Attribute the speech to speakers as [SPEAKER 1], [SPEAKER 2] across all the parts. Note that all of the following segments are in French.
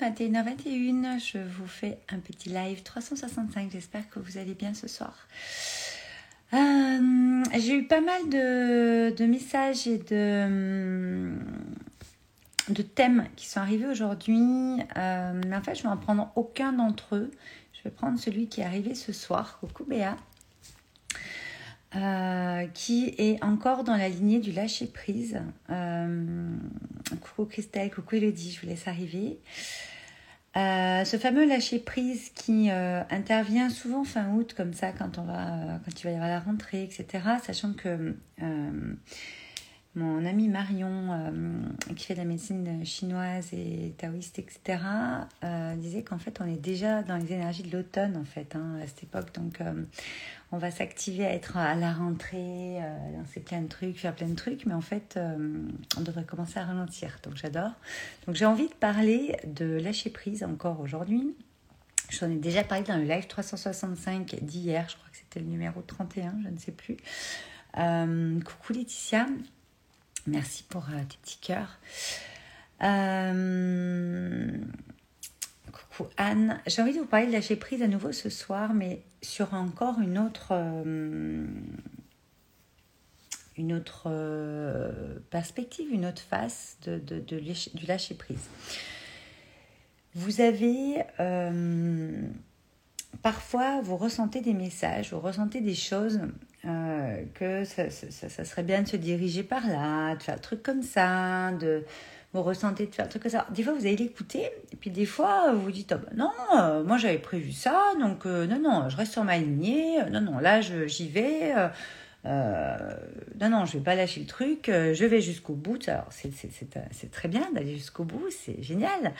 [SPEAKER 1] 21h21, je vous fais un petit live 365. J'espère que vous allez bien ce soir. Euh, j'ai eu pas mal de, messages et de, de, thèmes qui sont arrivés aujourd'hui. Euh, mais en fait, je ne vais en prendre aucun d'entre eux. Je vais prendre celui qui est arrivé ce soir. Coucou Béa. Euh, qui est encore dans la lignée du lâcher prise. Euh, coucou Christelle, coucou Elodie, je vous laisse arriver. Euh, ce fameux lâcher prise qui intervient souvent fin août comme ça quand on va quand il va y avoir la rentrée etc sachant que mon amie Marion qui fait de la médecine chinoise et taoïste etc disait qu'en fait on est déjà dans les énergies de l'automne en fait hein, à cette époque donc on va s'activer à être à la rentrée, euh, lancer plein de trucs, faire plein de trucs, mais en fait, euh, on devrait commencer à ralentir. Donc j'adore. Donc j'ai envie de parler de lâcher prise encore aujourd'hui. J'en ai déjà parlé dans le live 365 d'hier, je crois que c'était le numéro 31, je ne sais plus. Euh, coucou Laetitia, merci pour tes petits cœurs. Coucou Anne, j'ai envie de vous parler de lâcher prise à nouveau ce soir, mais sur encore une autre, euh, une autre euh, perspective, une autre face de, du lâcher prise. Vous avez euh, parfois, vous ressentez des messages, vous ressentez des choses que ça, serait bien de se diriger par là, de faire un truc comme ça, de vous ressentez de faire un truc comme ça. Des fois, vous allez l'écouter, et puis des fois, vous vous dites, oh, bah non, euh, moi j'avais prévu ça, donc euh, non, non, je reste sur ma lignée, non, non, là j'y vais, euh, non, non, je vais pas lâcher le truc, je vais jusqu'au bout. Alors, c'est très bien d'aller jusqu'au bout, c'est génial.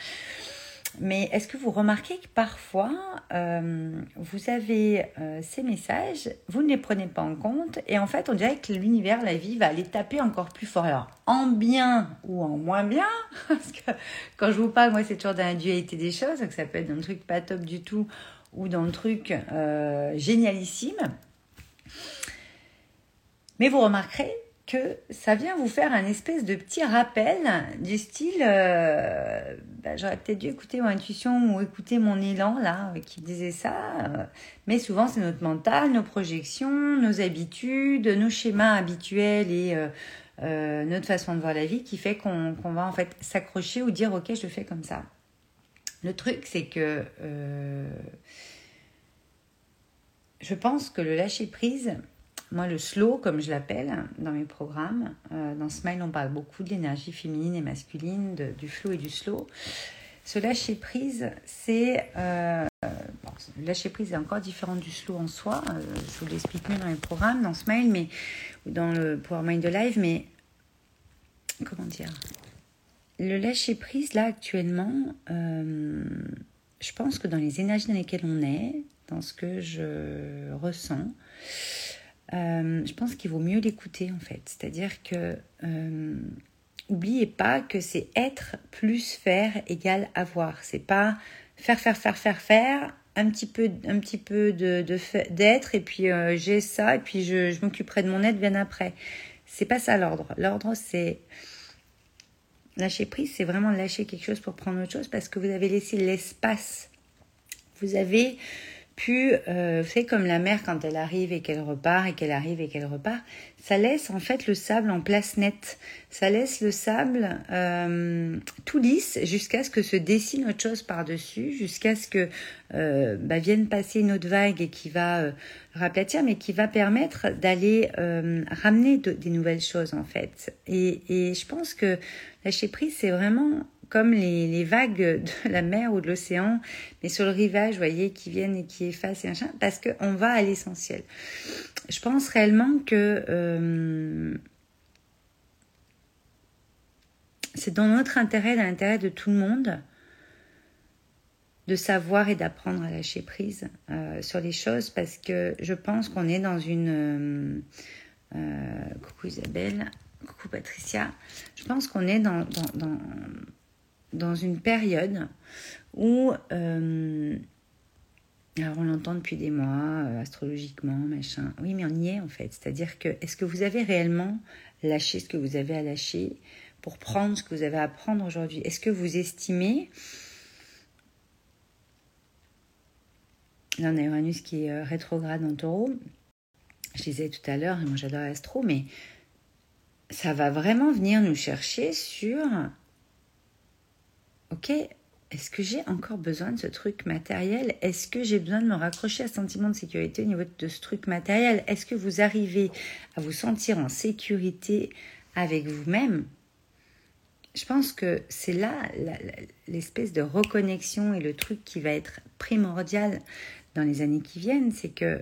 [SPEAKER 1] Mais est-ce que vous remarquez que parfois, euh, vous avez euh, ces messages, vous ne les prenez pas en compte, et en fait, on dirait que l'univers, la vie, va les taper encore plus fort. Alors, en bien ou en moins bien, parce que quand je vous parle, moi, c'est toujours dans la dualité des choses, donc ça peut être dans le truc pas top du tout, ou dans le truc euh, génialissime. Mais vous remarquerez que ça vient vous faire un espèce de petit rappel du style euh, bah, j'aurais peut-être dû écouter mon intuition ou écouter mon élan là qui disait ça euh, mais souvent c'est notre mental nos projections nos habitudes nos schémas habituels et euh, notre façon de voir la vie qui fait qu'on va en fait s'accrocher ou dire ok je fais comme ça. Le truc c'est que je pense que le lâcher prise moi, le slow, comme je l'appelle dans mes programmes, euh, dans Smile, on parle beaucoup de l'énergie féminine et masculine, du flow et du slow. Ce lâcher prise, c'est. Euh, le lâcher prise est encore différent du slow en soi. Euh, je vous l'explique mieux dans mes programmes, dans Smile, mais, ou dans le Power Mind Live, mais. Comment dire? Le lâcher prise, là, actuellement, je pense que dans les énergies dans lesquelles on est, dans ce que je ressens, euh, je pense qu'il vaut mieux l'écouter en fait. C'est-à-dire que euh, oubliez pas que c'est être plus faire égale avoir. C'est pas faire faire faire faire faire un petit peu un petit peu de d'être et puis euh, j'ai ça et puis je m'occuperai de mon être bien après. C'est pas ça l'ordre. L'ordre c'est lâcher prise, c'est vraiment lâcher quelque chose pour prendre autre chose parce que vous avez laissé l'espace. Vous avez puis, euh, comme la mer quand elle arrive et qu'elle repart et qu'elle arrive et qu'elle repart, ça laisse en fait le sable en place nette. Ça laisse le sable euh, tout lisse jusqu'à ce que se dessine autre chose par-dessus, jusqu'à ce que euh, bah, vienne passer une autre vague et qui va euh, raplatir, mais qui va permettre d'aller euh, ramener des nouvelles choses en fait. Et, et je pense que lâcher prise, c'est vraiment comme les, vagues de la mer ou de l'océan, mais sur le rivage, vous voyez, qui viennent et qui effacent et machin, parce qu'on va à l'essentiel. Je pense réellement que euh, c'est dans notre intérêt, dans l'intérêt de tout le monde, de savoir et d'apprendre à lâcher prise euh, sur les choses, parce que je pense qu'on est dans une... Euh, coucou Isabelle, coucou Patricia, je pense qu'on est dans dans dans une période où, euh, alors on l'entend depuis des mois, euh, astrologiquement, machin, oui mais on y est en fait, c'est-à-dire que est-ce que vous avez réellement lâché ce que vous avez à lâcher pour prendre ce que vous avez à prendre aujourd'hui? Est-ce que vous estimez Là, on a Uranus qui est euh, rétrograde en taureau. Je disais tout à l'heure, moi j'adore l'astro, mais ça va vraiment venir nous chercher sur Ok, est-ce que j'ai encore besoin de ce truc matériel? Est-ce que j'ai besoin de me raccrocher à ce sentiment de sécurité au niveau de ce truc matériel? Est-ce que vous arrivez à vous sentir en sécurité avec vous-même? Je pense que c'est là l'espèce de reconnexion et le truc qui va être primordial dans les années qui viennent, c'est que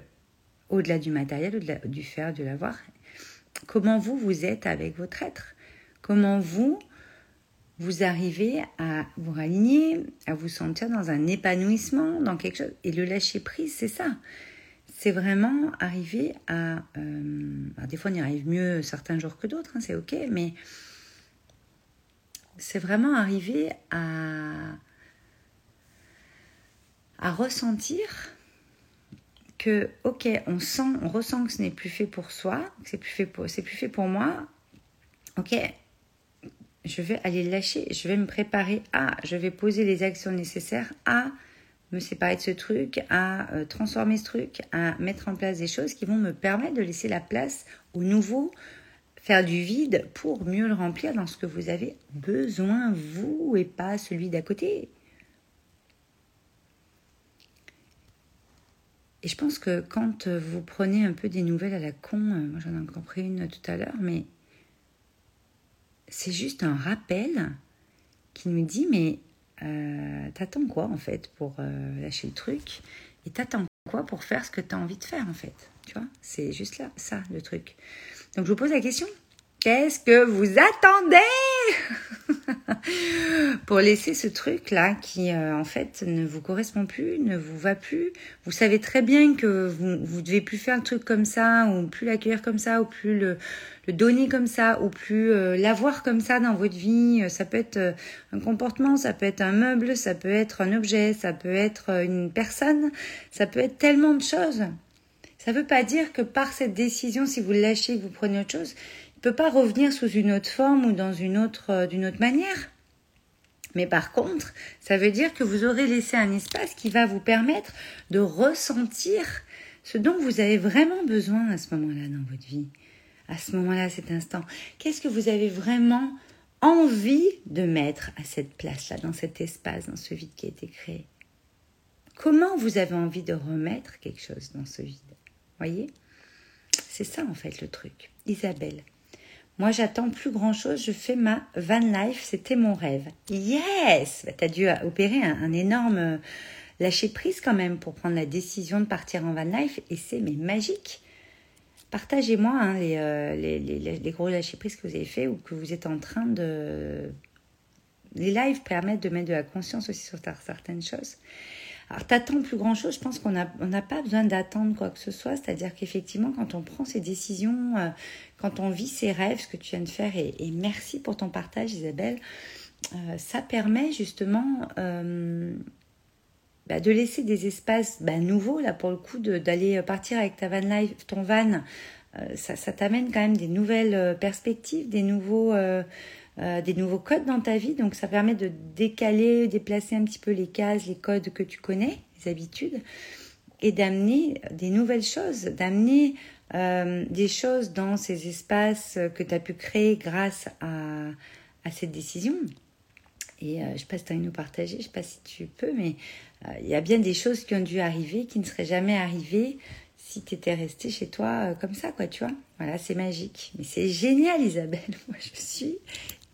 [SPEAKER 1] au-delà du matériel, au-delà du faire, de l'avoir, comment vous, vous êtes avec votre être? Comment vous, vous arrivez à vous raligner, à vous sentir dans un épanouissement, dans quelque chose. Et le lâcher prise, c'est ça. C'est vraiment arriver à. Euh, des fois, on y arrive mieux certains jours que d'autres, hein, c'est ok, mais c'est vraiment arriver à, à ressentir que, ok, on sent, on ressent que ce n'est plus fait pour soi, que c'est plus plus fait pour moi. Ok, je vais aller lâcher, je vais me préparer à, je vais poser les actions nécessaires à me séparer de ce truc, à euh, transformer ce truc, à mettre en place des choses qui vont me permettre de laisser la place au nouveau, faire du vide pour mieux le remplir dans ce que vous avez besoin, vous, et pas celui d'à côté. Et je pense que quand vous prenez un peu des nouvelles à la con, euh, moi j'en ai encore pris une tout à l'heure, mais c'est juste un rappel qui nous dit mais euh, t'attends quoi en fait pour euh, lâcher le truc et t'attends quoi pour faire ce que tu as envie de faire en fait tu vois? C'est juste là ça le truc. Donc je vous pose la question. Qu'est-ce que vous attendez? pour laisser ce truc là qui euh, en fait ne vous correspond plus, ne vous va plus. Vous savez très bien que vous devez plus faire un truc comme ça ou plus l'accueillir comme ça ou plus le, le donner comme ça ou plus euh, l'avoir comme ça dans votre vie. Ça peut être euh, un comportement, ça peut être un meuble, ça peut être un objet, ça peut être une personne, ça peut être tellement de choses. Ça ne veut pas dire que par cette décision, si vous lâchez, vous prenez autre chose, peut pas revenir sous une autre forme ou dans une autre, euh, d'une autre manière. Mais par contre, ça veut dire que vous aurez laissé un espace qui va vous permettre de ressentir ce dont vous avez vraiment besoin à ce moment-là dans votre vie, à ce moment-là, cet instant. Qu'est-ce que vous avez vraiment envie de mettre à cette place-là, dans cet espace, dans ce vide qui a été créé? Comment vous avez envie de remettre quelque chose dans ce vide? Voyez? C'est ça en fait le truc. Isabelle. Moi, j'attends plus grand chose. Je fais ma van life. C'était mon rêve. Yes! Bah, tu as dû opérer un, énorme euh, lâcher prise quand même pour prendre la décision de partir en van life. Et c'est mais magique. Partagez-moi hein, euh, les, les, les, gros lâcher prises que vous avez fait ou que vous êtes en train de. Les lives permettent de mettre de la conscience aussi sur certaines choses. Alors, t'attends plus grand chose. Je pense qu'on n'a pas besoin d'attendre quoi que ce soit. C'est-à-dire qu'effectivement, quand on prend ses décisions, euh, quand on vit ses rêves, ce que tu viens de faire, et, merci pour ton partage, Isabelle, euh, ça permet justement euh, bah, de laisser des espaces bah, nouveaux, là, pour le coup, d'aller partir avec ta van life, ton van. ça t'amène quand même des nouvelles perspectives, des nouveaux euh, des nouveaux codes dans ta vie. Donc ça permet de décaler, déplacer un petit peu les cases, les codes que tu connais, les habitudes, et d'amener des nouvelles choses, d'amener euh, des choses dans ces espaces que tu as pu créer grâce à, à cette décision. Et euh, je ne sais pas si tu as nous partager, je ne sais pas si tu peux, mais il y a bien des choses qui ont dû arriver, qui ne seraient jamais arrivées si tu étais resté chez toi comme ça, quoi, tu vois. Voilà, c'est magique. Mais c'est génial, Isabelle. Moi, je suis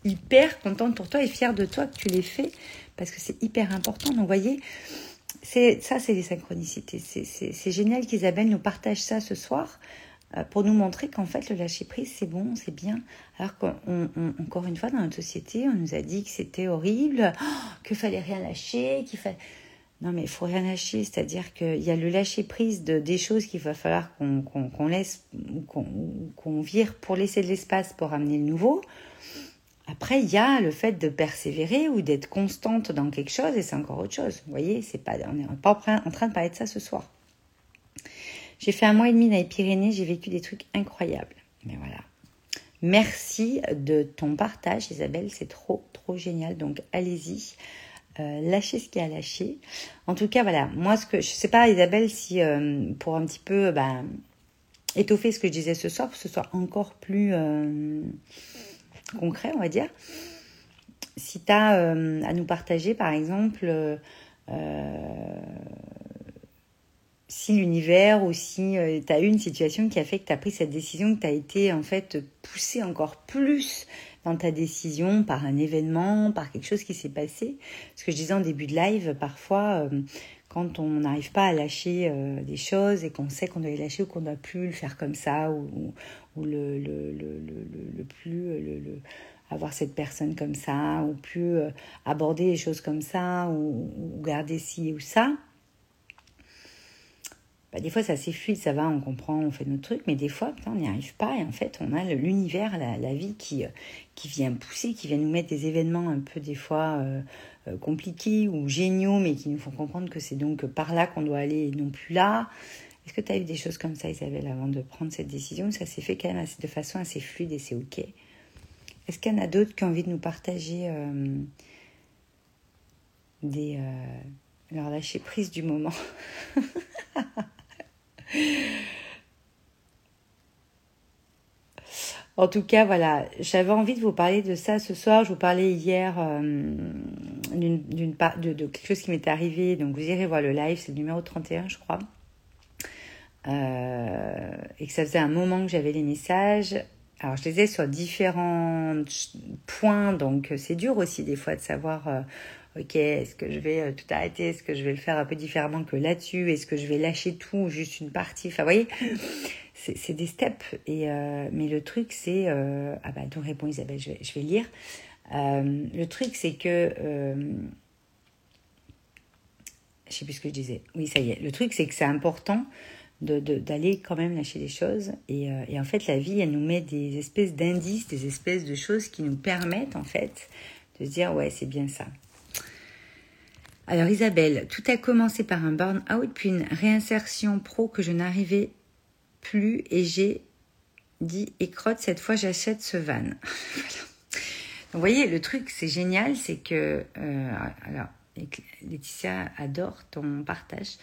[SPEAKER 1] hyper contente pour toi et fière de toi que tu l'aies fait parce que c'est hyper important. Donc, vous voyez, ça, c'est les synchronicités. C'est, génial qu'Isabelle nous partage ça ce soir euh, pour nous montrer qu'en fait, le lâcher prise, c'est bon, c'est bien. Alors qu'encore une fois, dans notre société, on nous a dit que c'était horrible, oh, qu'il fallait rien lâcher, qu'il fallait. Non, mais il faut rien lâcher. C'est-à-dire qu'il y a le lâcher prise de, des choses qu'il va falloir qu'on, qu'on laisse, qu'on, qu'on vire pour laisser de l'espace pour amener le nouveau. Après, il y a le fait de persévérer ou d'être constante dans quelque chose et c'est encore autre chose. Vous voyez, c'est pas, on n'est pas en train de parler de ça ce soir. J'ai fait un mois et demi dans les Pyrénées, j'ai vécu des trucs incroyables. Mais voilà. Merci de ton partage, Isabelle, c'est trop, trop génial. Donc allez-y. lâcher ce qu'il y a à lâcher. En tout cas, voilà, moi, ce que je sais pas, Isabelle, si pour un petit peu bah, étoffer ce que je disais ce soir, pour que ce soit encore plus concret, on va dire. Si tu as à nous partager, par exemple, si l'univers ou si euh, tu as eu une situation qui a fait que tu as pris cette décision, que tu as été en fait poussé encore plus dans ta décision par un événement, par quelque chose qui s'est passé. Ce que je disais en début de live, parfois, euh, quand on n'arrive pas à lâcher euh, des choses et qu'on sait qu'on doit les lâcher ou qu'on ne doit plus le faire comme ça ou, ou le, le, le, le, plus le, avoir cette personne comme ça ou plus aborder les choses comme ça ou, ou garder ci ou ça bah, des fois, ça fluide, ça va, on comprend, on fait notre truc, mais des fois, on n'y arrive pas. Et en fait, on a l'univers, la, vie qui, euh, qui vient pousser, qui vient nous mettre des événements un peu, des fois, euh, euh, compliqués ou géniaux, mais qui nous font comprendre que c'est donc par là qu'on doit aller et non plus là. Est-ce que tu as eu des choses comme ça, Isabelle, avant de prendre cette décision? Ça s'est fait quand même de façon assez fluide et c'est OK. Est-ce qu'il y en a d'autres qui ont envie de nous partager des, leur lâcher prise du moment? En tout cas, voilà, j'avais envie de vous parler de ça ce soir. Je vous parlais hier euh, d'une, de, de, quelque chose qui m'était arrivé. Donc, vous irez voir le live, c'est le numéro 31, je crois. Euh, et que ça faisait un moment que j'avais les messages. Alors, je les ai sur différents points, donc c'est dur aussi des fois de savoir euh, ok, est-ce que je vais euh, tout arrêter? Est-ce que je vais le faire un peu différemment que là-dessus? Est-ce que je vais lâcher tout, juste une partie? Enfin, vous voyez, c'est des steps. Et, euh, mais le truc, c'est... Euh, ah bah, donc répond Isabelle, je vais, je vais lire. le truc, c'est que... je sais plus ce que je disais. Oui, ça y est. Le truc, c'est que c'est important d'aller de, quand même lâcher les choses. Et, et, en fait, la vie, elle nous met des espèces d'indices, des espèces de choses qui nous permettent, en fait, de se dire, ouais, c'est bien ça. Alors Isabelle, tout a commencé par un burn-out, puis une réinsertion pro que je n'arrivais plus et j'ai dit écrotte, cette fois j'achète ce van. Donc, vous voyez, le truc, c'est génial, c'est que... Euh, alors, Laetitia adore ton partage.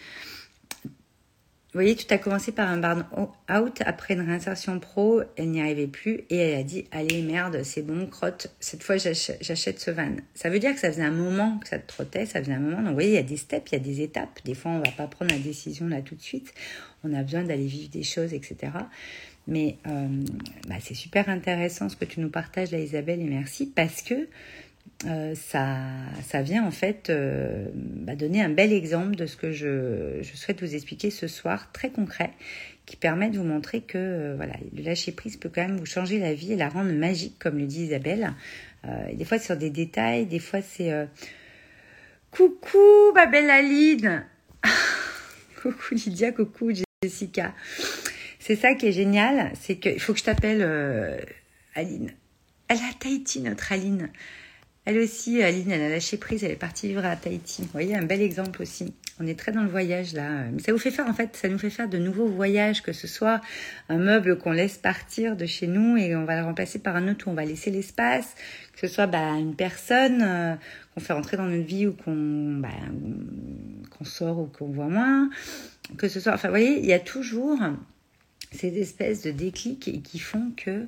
[SPEAKER 1] Vous voyez, tout a commencé par un burn-out. Après une réinsertion pro, elle n'y arrivait plus et elle a dit Allez, merde, c'est bon, crotte, cette fois j'achète ce van. Ça veut dire que ça faisait un moment que ça te trottait, ça faisait un moment. Donc, vous voyez, il y a des steps, il y a des étapes. Des fois, on ne va pas prendre la décision là tout de suite. On a besoin d'aller vivre des choses, etc. Mais euh, bah, c'est super intéressant ce que tu nous partages là, Isabelle, et merci parce que euh, ça, ça vient en fait euh, bah, donner un bel exemple de ce que je, je, souhaite vous expliquer ce soir, très concret, qui permet de vous montrer que euh, voilà, le lâcher prise peut quand même vous changer la vie et la rendre magique, comme le dit Isabelle. des fois, c'est sur des détails, des fois, c'est coucou, ma belle Aline, coucou Lydia, coucou Jessica. C'est ça qui est génial, c'est qu'il faut que je t'appelle Aline. Elle a Tahiti, notre Aline. Elle aussi, Aline, elle a lâché prise, elle est partie vivre à Tahiti. Vous voyez, un bel exemple aussi. On est très dans le voyage là. Ça vous fait faire, en fait, ça nous fait faire de nouveaux voyages, que ce soit un meuble qu'on laisse partir de chez nous et on va le remplacer par un autre où on va laisser l'espace, que ce soit bah, une personne euh, qu'on fait rentrer dans notre vie ou qu'on bah, qu'on sort ou qu'on voit moins, que ce soit, enfin, vous voyez, il y a toujours ces espèces de déclics qui font que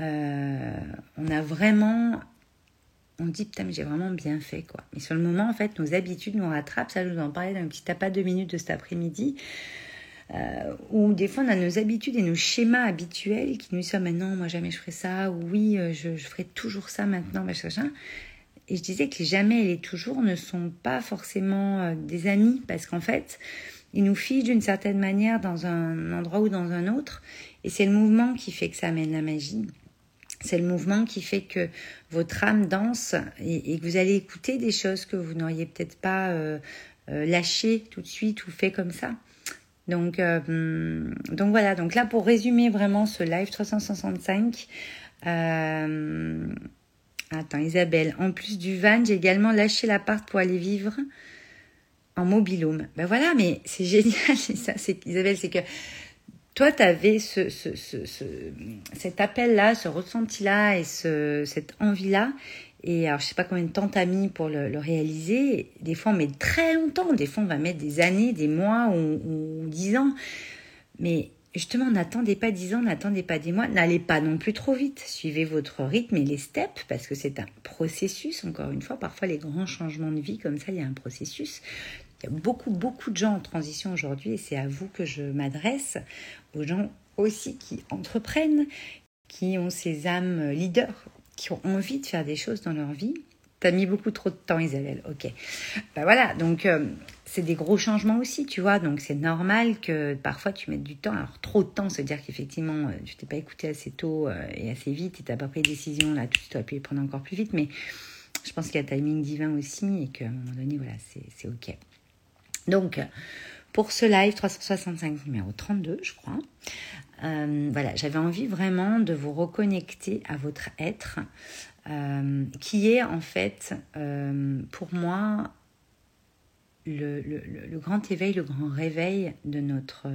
[SPEAKER 1] euh, on a vraiment on dit putain mais j'ai vraiment bien fait quoi. Mais sur le moment en fait nos habitudes nous rattrapent, ça je vous en parlais dans un petit tapas de minutes de cet après-midi. Euh, où des fois on a nos habitudes et nos schémas habituels qui nous disent ah, maintenant moi jamais je ferai ça ou oui euh, je, ferai toujours ça maintenant machin et je disais que jamais et les toujours ne sont pas forcément euh, des amis parce qu'en fait ils nous figent d'une certaine manière dans un endroit ou dans un autre et c'est le mouvement qui fait que ça amène la magie c'est le mouvement qui fait que votre âme danse et, que vous allez écouter des choses que vous n'auriez peut-être pas euh, euh, lâchées tout de suite ou fait comme ça. Donc, euh, voilà, donc là pour résumer vraiment ce live 365, attends Isabelle, en plus du van, j'ai également lâché l'appart pour aller vivre en mobilhome. Ben voilà, mais c'est génial, ça, Isabelle, c'est que toi, tu avais ce, ce, ce, cet appel-là, ce ressenti-là et ce, cette envie-là. Et alors, je sais pas combien de temps t'as mis pour le, réaliser. Des fois, on met très longtemps. Des fois, on va mettre des années, des mois ou, dix ans. Mais justement, n'attendez pas dix ans, n'attendez pas des mois. N'allez pas non plus trop vite. Suivez votre rythme et les steps parce que c'est un processus. Encore une fois, parfois, les grands changements de vie comme ça, il y a un processus. Il y a beaucoup, beaucoup de gens en transition aujourd'hui et c'est à vous que je m'adresse, aux gens aussi qui entreprennent, qui ont ces âmes leaders qui ont envie de faire des choses dans leur vie. T'as mis beaucoup trop de temps, Isabelle. Ok. Ben voilà, donc euh, c'est des gros changements aussi, tu vois. Donc c'est normal que parfois tu mettes du temps. Alors trop de temps, c'est-à-dire qu'effectivement, euh, tu t'es pas écouté assez tôt euh, et assez vite et t'as pas pris de décision là, tu pu les prendre encore plus vite. Mais je pense qu'il y a timing divin aussi et qu'à un moment donné, voilà, c'est ok. Donc, pour ce live 365 numéro 32, je crois, euh, voilà, j'avais envie vraiment de vous reconnecter à votre être, euh, qui est en fait, euh, pour moi, le, grand éveil, le grand réveil de notre,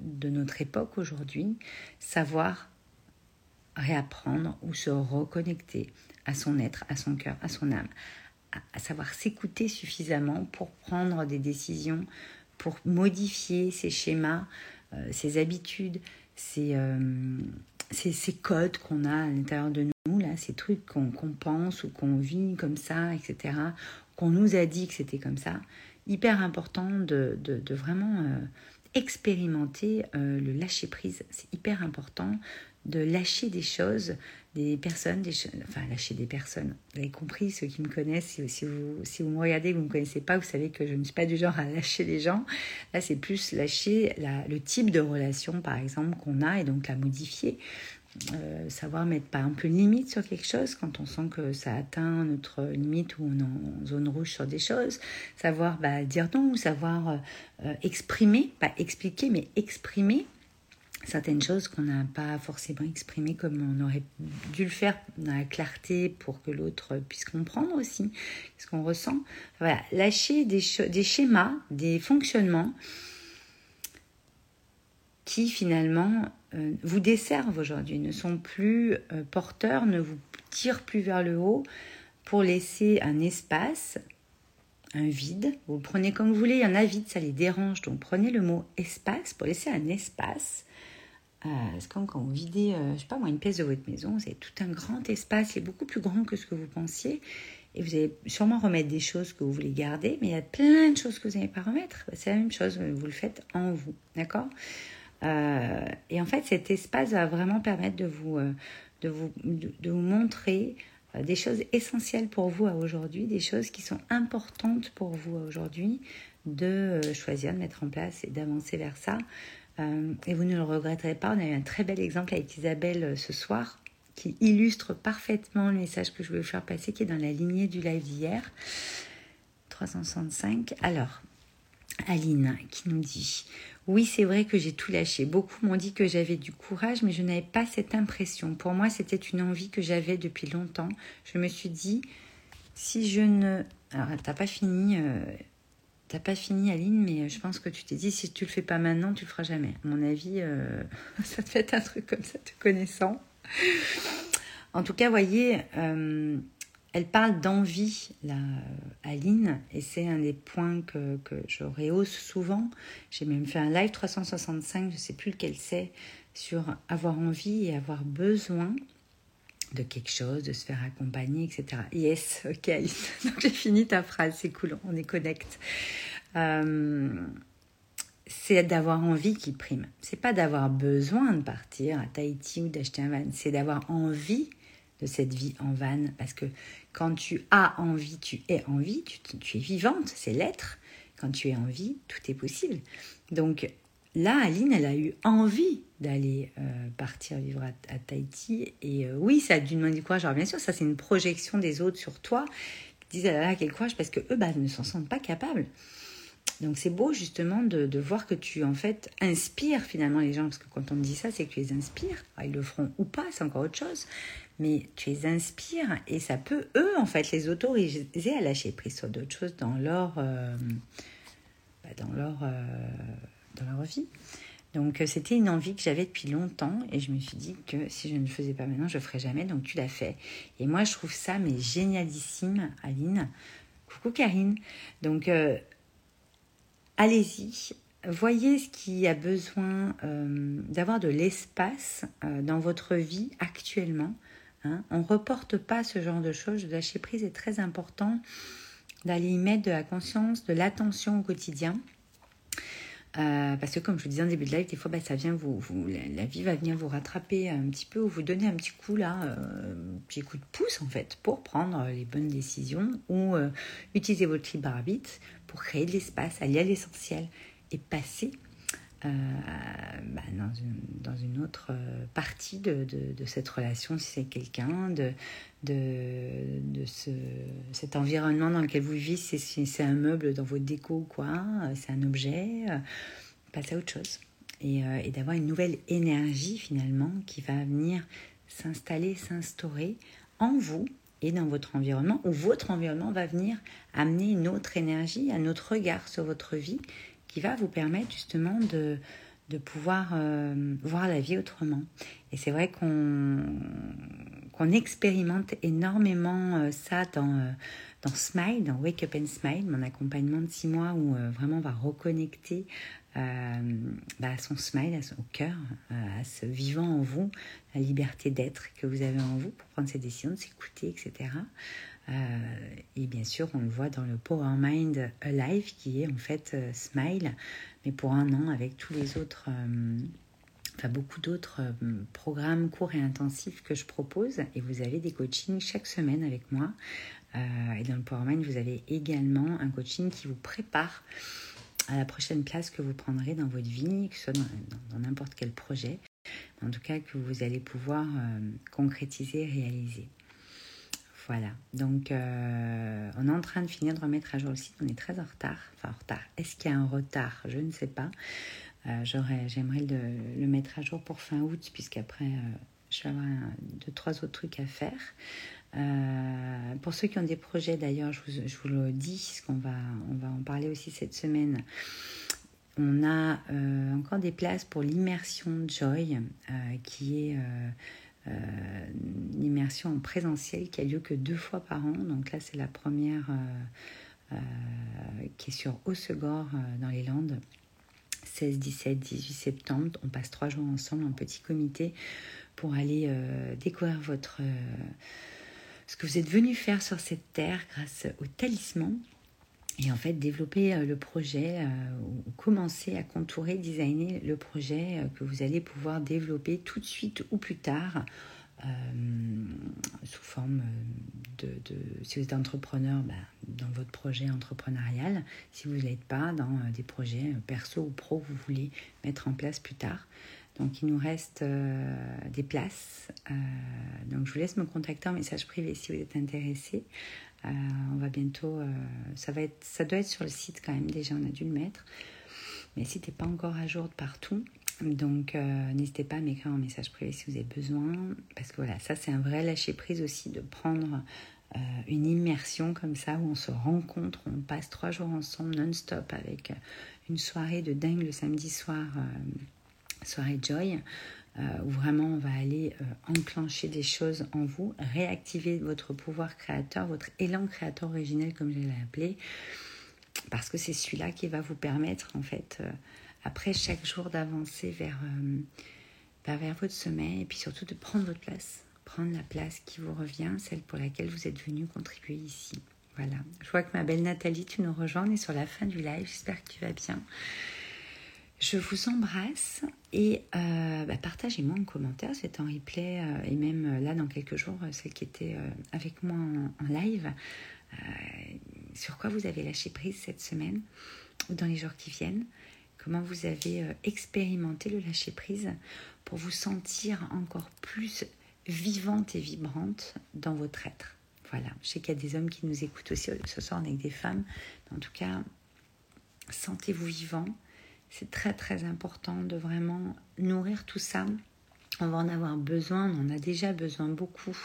[SPEAKER 1] de notre époque aujourd'hui, savoir réapprendre ou se reconnecter à son être, à son cœur, à son âme, à savoir s'écouter suffisamment pour prendre des décisions, pour modifier ses schémas, euh, ses habitudes, euh, ces, ces, codes qu'on a à l'intérieur de nous, là, ces trucs qu'on pense ou qu'on vit comme ça, etc., qu'on nous a dit que c'était comme ça. Hyper important de, vraiment euh, expérimenter le lâcher prise. C'est hyper important de lâcher des choses, des personnes, des enfin lâcher des personnes. Vous avez compris, ceux qui me connaissent, si, vous, si vous me regardez, vous ne me connaissez pas, vous savez que je ne suis pas du genre à lâcher les gens. Là, c'est plus lâcher le type de relation, par exemple, qu'on a et donc la modifier. Euh, savoir mettre par exemple une limite sur quelque chose quand on sent que ça atteint notre limite ou on est en zone rouge sur des choses, savoir bah, dire non, savoir euh, exprimer, pas expliquer, mais exprimer certaines choses qu'on n'a pas forcément exprimées comme on aurait dû le faire dans la clarté pour que l'autre puisse comprendre aussi ce qu'on ressent. Voilà, lâcher des, schémas, des fonctionnements qui finalement euh, vous desservent aujourd'hui, ne sont plus euh, porteurs, ne vous tirent plus vers le haut pour laisser un espace, un vide. Vous le prenez comme vous voulez, il y en a vide, ça les dérange, donc prenez le mot espace pour laisser un espace euh, c'est comme quand vous videz, euh, je sais pas moi, une pièce de votre maison, vous avez tout un grand espace, il est beaucoup plus grand que ce que vous pensiez. Et vous allez sûrement remettre des choses que vous voulez garder, mais il y a plein de choses que vous n'allez pas remettre. C'est la même chose, vous le faites en vous, d'accord? Euh, Et en fait, cet espace va vraiment permettre de vous, de vous, de, vous montrer des choses essentielles pour vous à aujourd'hui, des choses qui sont importantes pour vous aujourd'hui, de choisir, de mettre en place et d'avancer vers ça. Euh, et vous ne le regretterez pas. On a eu un très bel exemple avec Isabelle euh, ce soir qui illustre parfaitement le message que je voulais vous faire passer, qui est dans la lignée du live d'hier. 365. Alors, Aline qui nous dit Oui, c'est vrai que j'ai tout lâché. Beaucoup m'ont dit que j'avais du courage, mais je n'avais pas cette impression. Pour moi, c'était une envie que j'avais depuis longtemps. Je me suis dit Si je ne. Alors, t'as pas fini. Euh, T'as pas fini Aline, mais je pense que tu t'es dit si tu le fais pas maintenant, tu le feras jamais. À mon avis, euh, ça te fait un truc comme ça, te connaissant. En tout cas, voyez, euh, elle parle d'envie, là, Aline, et c'est un des points que, je rehausse souvent. J'ai même fait un live 365, je sais plus lequel c'est, sur avoir envie et avoir besoin de quelque chose, de se faire accompagner, etc. Yes, ok, Donc j'ai fini ta phrase, c'est cool, on est connect. Euh, c'est d'avoir envie qui prime. C'est pas d'avoir besoin de partir à Tahiti ou d'acheter un van. C'est d'avoir envie de cette vie en van. Parce que quand tu as envie, tu es en vie, tu, tu es vivante, c'est l'être. Quand tu es en vie, tout est possible. Donc là, Aline, elle a eu envie d'aller euh, partir vivre à, Tahiti. Et euh, oui, ça a dû demander du courage. Alors bien sûr, ça c'est une projection des autres sur toi qui disent ah là, quel courage parce que eux bah, ne s'en sentent pas capables. Donc c'est beau justement de, voir que tu en fait inspires finalement les gens parce que quand on te dit ça, c'est que tu les inspires. ils le feront ou pas, c'est encore autre chose. Mais tu les inspires et ça peut eux en fait les autoriser à lâcher prise sur d'autres choses dans leur euh, bah, dans leur dans leur vie. Donc euh, c'était une envie que j'avais depuis longtemps et je me suis dit que si je ne le faisais pas maintenant, je ne ferais jamais. Donc tu l'as fait. Et moi, je trouve ça mais génialissime, Aline. Coucou Karine. Donc euh, allez-y. Voyez ce qui a besoin euh, d'avoir de l'espace dans votre vie actuellement. Hein. On ne reporte pas ce genre de choses. Le lâcher prise est très important d'aller y mettre de la conscience, de l'attention au quotidien. Euh, parce que comme je vous disais en début de live, des fois, bah, ça vient vous, la, vie va venir vous rattraper un petit peu ou vous donner un petit coup là, euh, de pouce en fait, pour prendre les bonnes décisions ou euh, utiliser votre libre arbitre pour créer de l'espace, aller à l'essentiel et passer bah, dans, une, autre partie de, cette relation, si c'est quelqu'un, de, de ce, cet environnement dans lequel vous vivez, si c'est un meuble dans votre déco quoi, c'est un objet, euh, passer à autre chose. Et, et d'avoir une nouvelle énergie finalement qui va venir s'installer, s'instaurer en vous et dans votre environnement, où votre environnement va venir amener une autre énergie, un autre regard sur votre vie qui va vous permettre justement de, de pouvoir euh, voir la vie autrement. Et c'est vrai qu'on qu'on expérimente énormément euh, ça dans, euh, dans Smile, dans Wake Up and Smile, mon accompagnement de six mois où vraiment on va reconnecter bah, à son smile, à son, au cœur, à ce vivant en vous, la liberté d'être que vous avez en vous pour prendre ces décisions, de s'écouter, etc. Euh, et bien sûr, on le voit dans le Power Mind Alive, qui est en fait euh, Smile, mais pour un an avec tous les autres euh, enfin beaucoup d'autres programmes courts et intensifs que je propose. Et vous avez des coachings chaque semaine avec moi. Et dans le Power Mind vous avez également un coaching qui vous prépare à la prochaine place que vous prendrez dans votre vie que ce soit dans n'importe quel projet. En tout cas que vous allez pouvoir concrétiser réaliser voilà, donc euh, on est en train de finir de remettre à jour le site, on est très en retard. Enfin, en retard. Est-ce qu'il y a un retard? Je ne sais pas. Euh, j'aimerais le, mettre à jour pour fin août, puisqu'après, euh, je vais avoir deux, trois autres trucs à faire. pour ceux qui ont des projets, d'ailleurs, je vous, le dis, qu'on va, on va en parler aussi cette semaine. On a encore des places pour l'immersion Joy, qui est euh, une immersion en présentiel qui a lieu que deux fois par an. Donc là, c'est la première euh, euh, qui est sur Haussegor dans les Landes. 16, 17, 18 septembre. On passe trois jours ensemble en petit comité pour aller découvrir votre, ce que vous êtes venu faire sur cette terre grâce au talisman et en fait développer euh, le projet euh, commencer à contourer, designer le projet euh, que vous allez pouvoir développer tout de suite ou plus tard sous forme de, si vous êtes entrepreneur bah, dans votre projet entrepreneurial. Si vous n'êtes pas dans des projets perso ou pro que vous voulez mettre en place plus tard. Donc il nous reste des places donc je vous laisse me contacter en message privé si vous êtes intéressé euh, on va bientôt, euh, ça va être, ça doit être sur le site quand même. Déjà, on a dû le mettre, mais le site n'est pas encore à jour de partout. Donc, euh, n'hésitez pas à m'écrire un message privé si vous avez besoin, parce que voilà, ça c'est un vrai lâcher prise aussi de prendre une immersion comme ça où on se rencontre, on passe trois jours ensemble non-stop avec une soirée de dingue le samedi soir, soirée Joy. Euh, où vraiment on va aller euh, enclencher des choses en vous, réactiver votre pouvoir créateur, votre élan créateur originel comme je l'ai appelé, parce que c'est celui-là qui va vous permettre en fait, euh, après chaque jour d'avancer vers, bah, vers votre sommeil et puis surtout de prendre votre place, prendre la place qui vous revient, celle pour laquelle vous êtes venu contribuer ici. Voilà, je vois que ma belle Nathalie, tu nous rejoins, on est sur la fin du live, j'espère que tu vas bien. Je vous embrasse et euh, bah, partagez-moi en commentaire, c'est en replay euh, et même euh, là dans quelques jours, celle qui était avec moi en, live, sur quoi vous avez lâché prise cette semaine ou dans les jours qui viennent, comment vous avez expérimenté le lâcher prise pour vous sentir encore plus vivante et vibrante dans votre être? Voilà, je sais qu'il y a des hommes qui nous écoutent aussi ce soir, on est avec des femmes, en tout cas, sentez-vous vivant c'est très très important de vraiment nourrir tout ça. On va en avoir besoin, on en a déjà besoin beaucoup.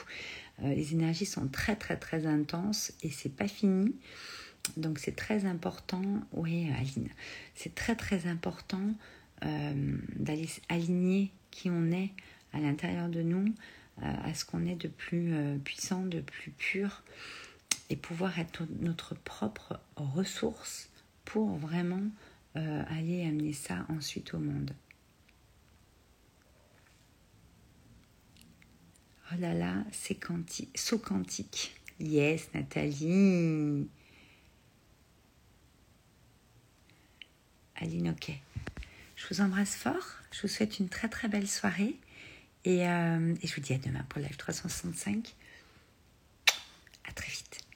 [SPEAKER 1] Euh, les énergies sont très très très intenses et c'est pas fini. Donc c'est très important, oui Aline, c'est très très important d'aller aligner qui on est à l'intérieur de nous, à ce qu'on est de plus puissant, de plus pur, et pouvoir être notre propre ressource pour vraiment aller amener ça ensuite au monde. Oh là là, c'est quantique, saut quantique. Yes, Nathalie. Aline, ok. Je vous embrasse fort. Je vous souhaite une très très belle soirée. Et, euh, je vous dis à demain pour Live 365. À très vite.